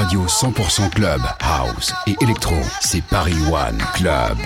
Radio 100% club, house et électro, c'est Paris One Club.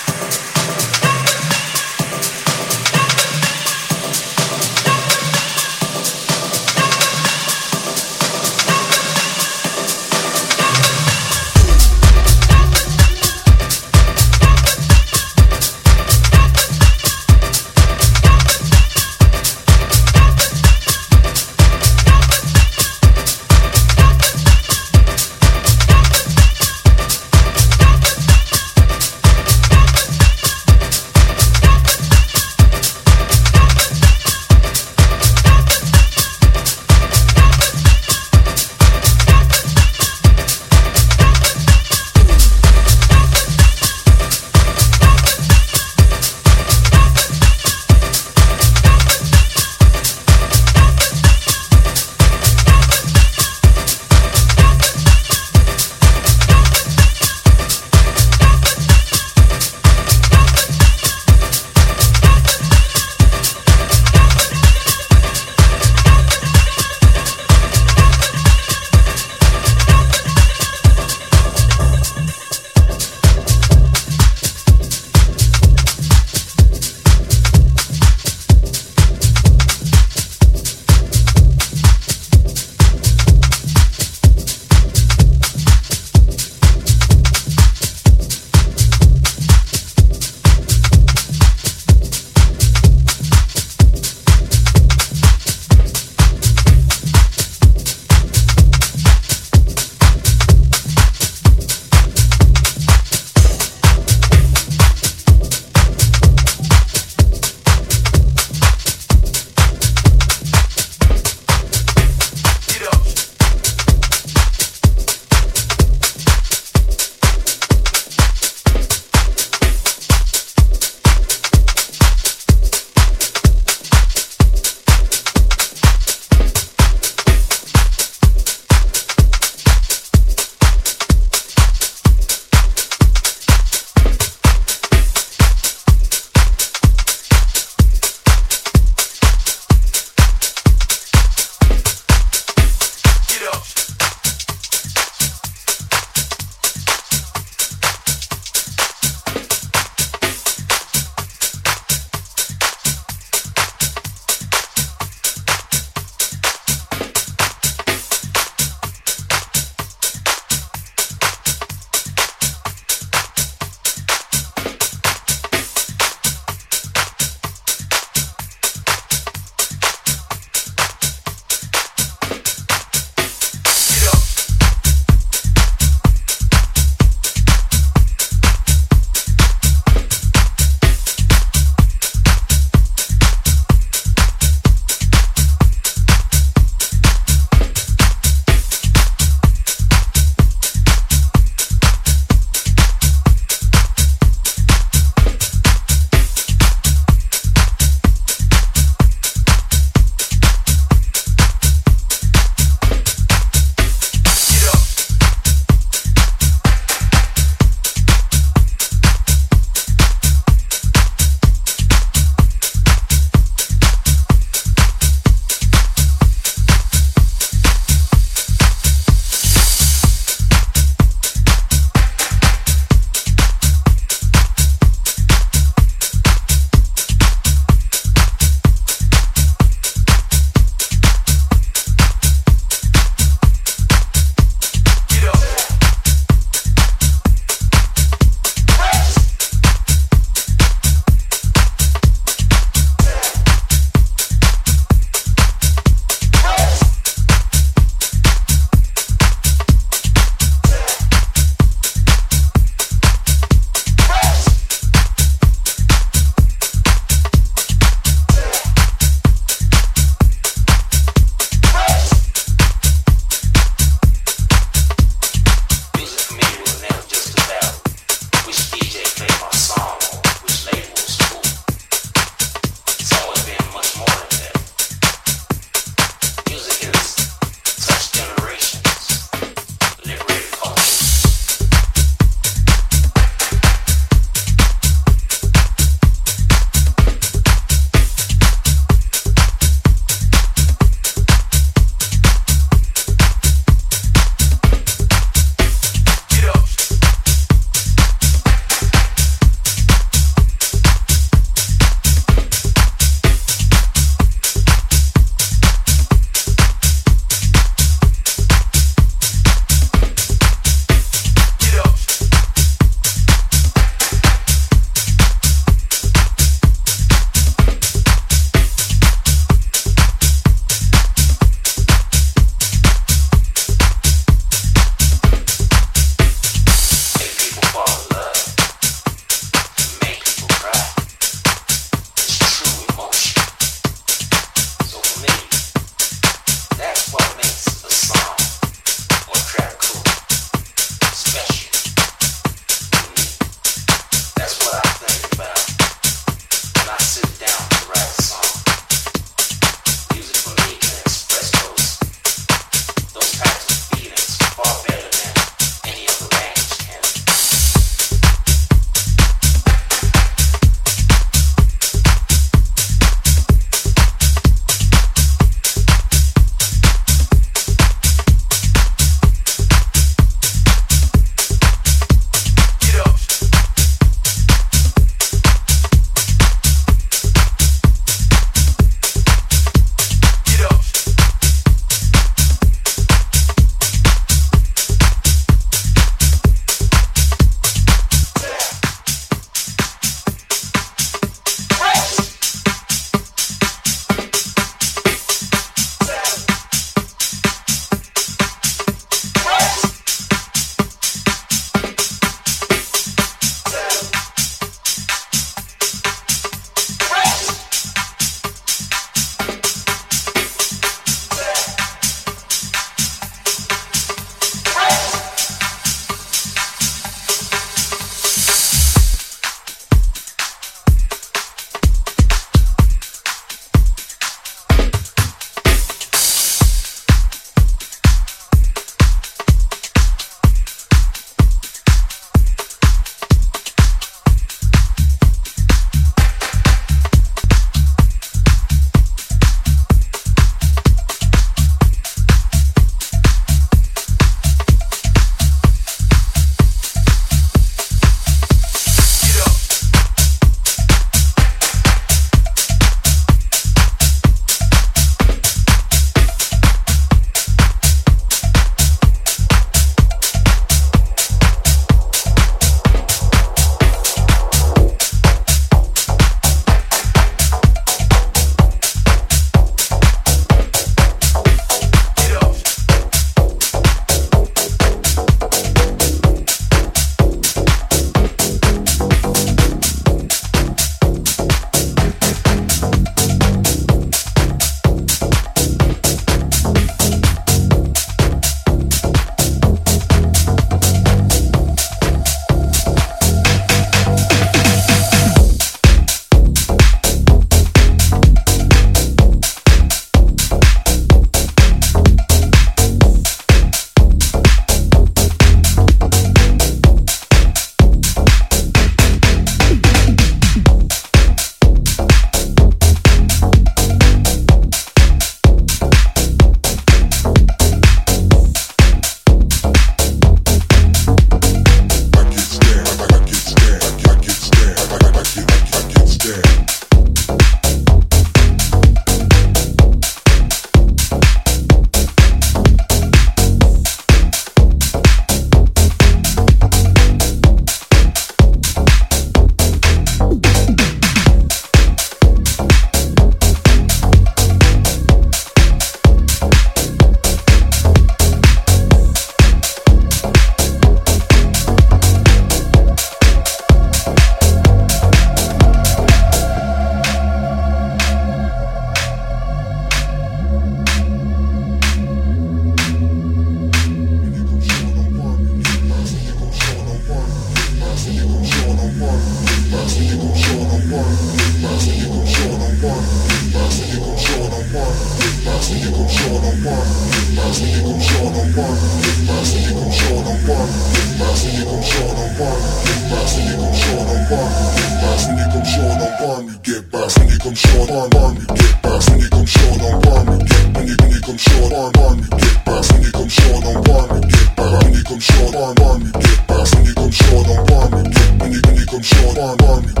short, arm, get back. When you come short, on one, get back. When you come short, on one, get back. When you come short, on one, get. When you when you come short, on one.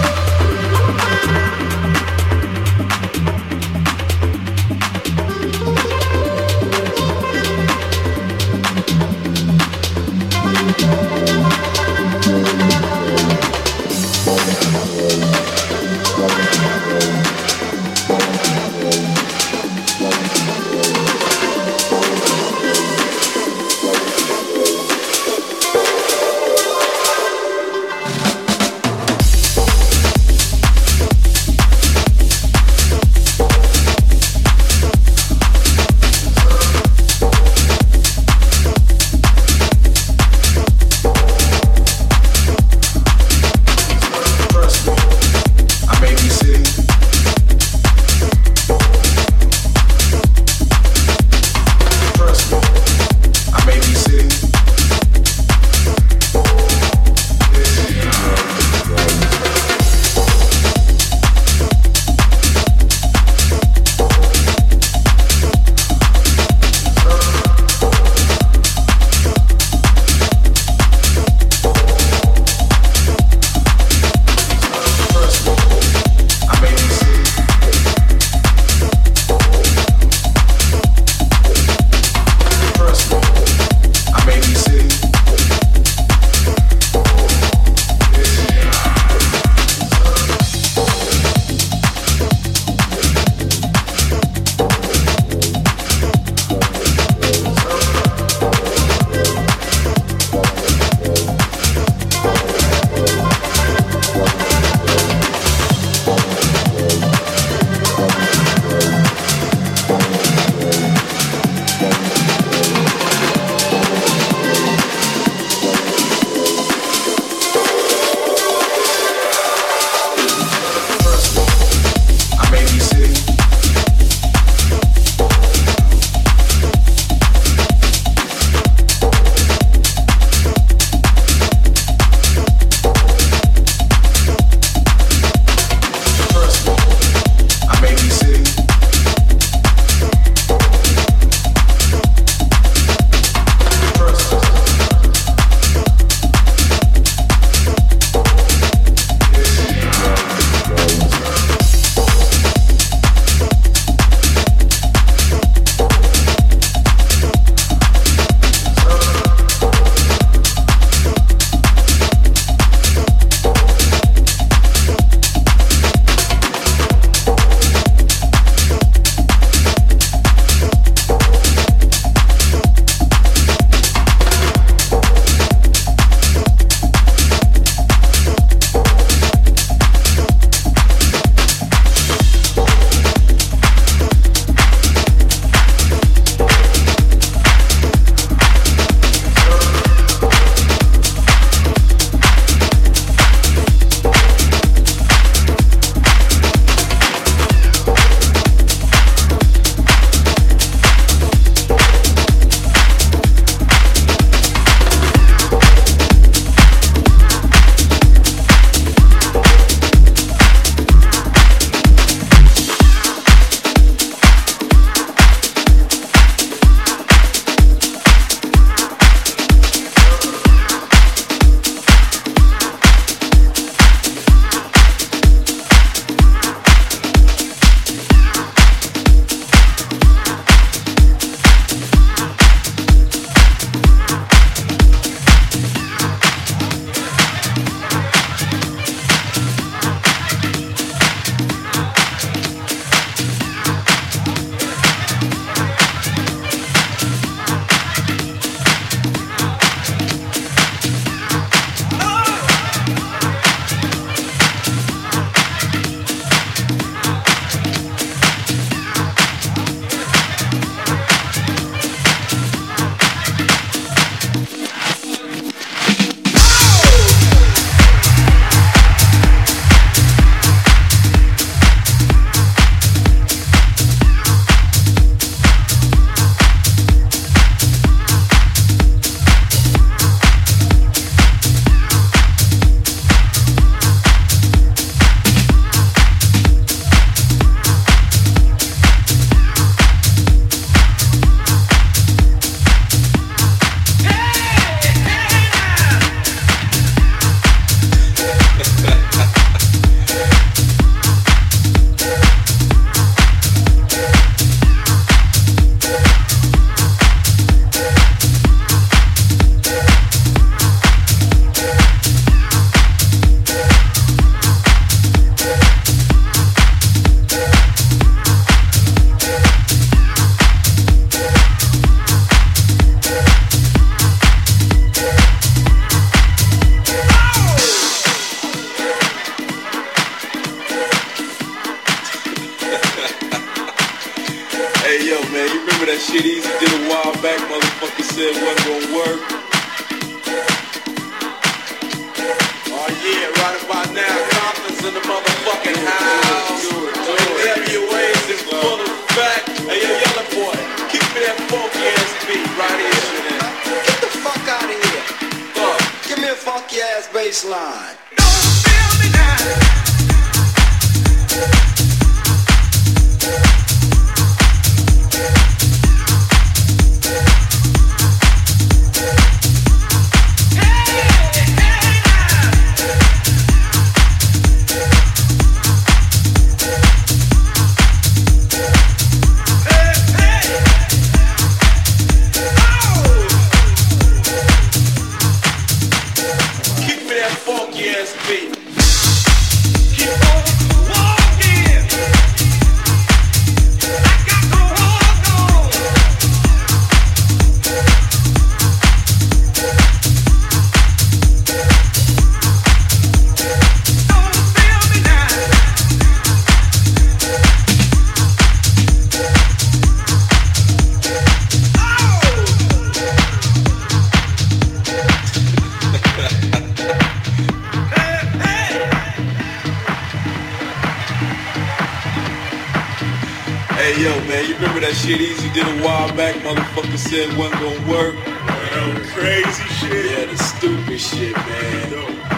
Hey yo, man, you remember that shit Eazy did a while back? Motherfucker said it wasn't gonna work. That crazy shit. Yeah, the stupid shit, man.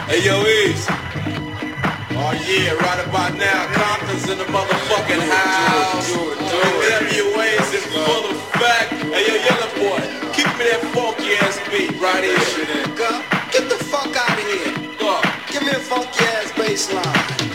Hey yo, Eazy. Oh yeah, right about now, Compton's in the motherfucking house. NWA's in full effect. Hey yo, Yella boy, keep me that funky ass beat right here. Go. Get the fuck out of here. Fuck. Give me a funky ass bass line.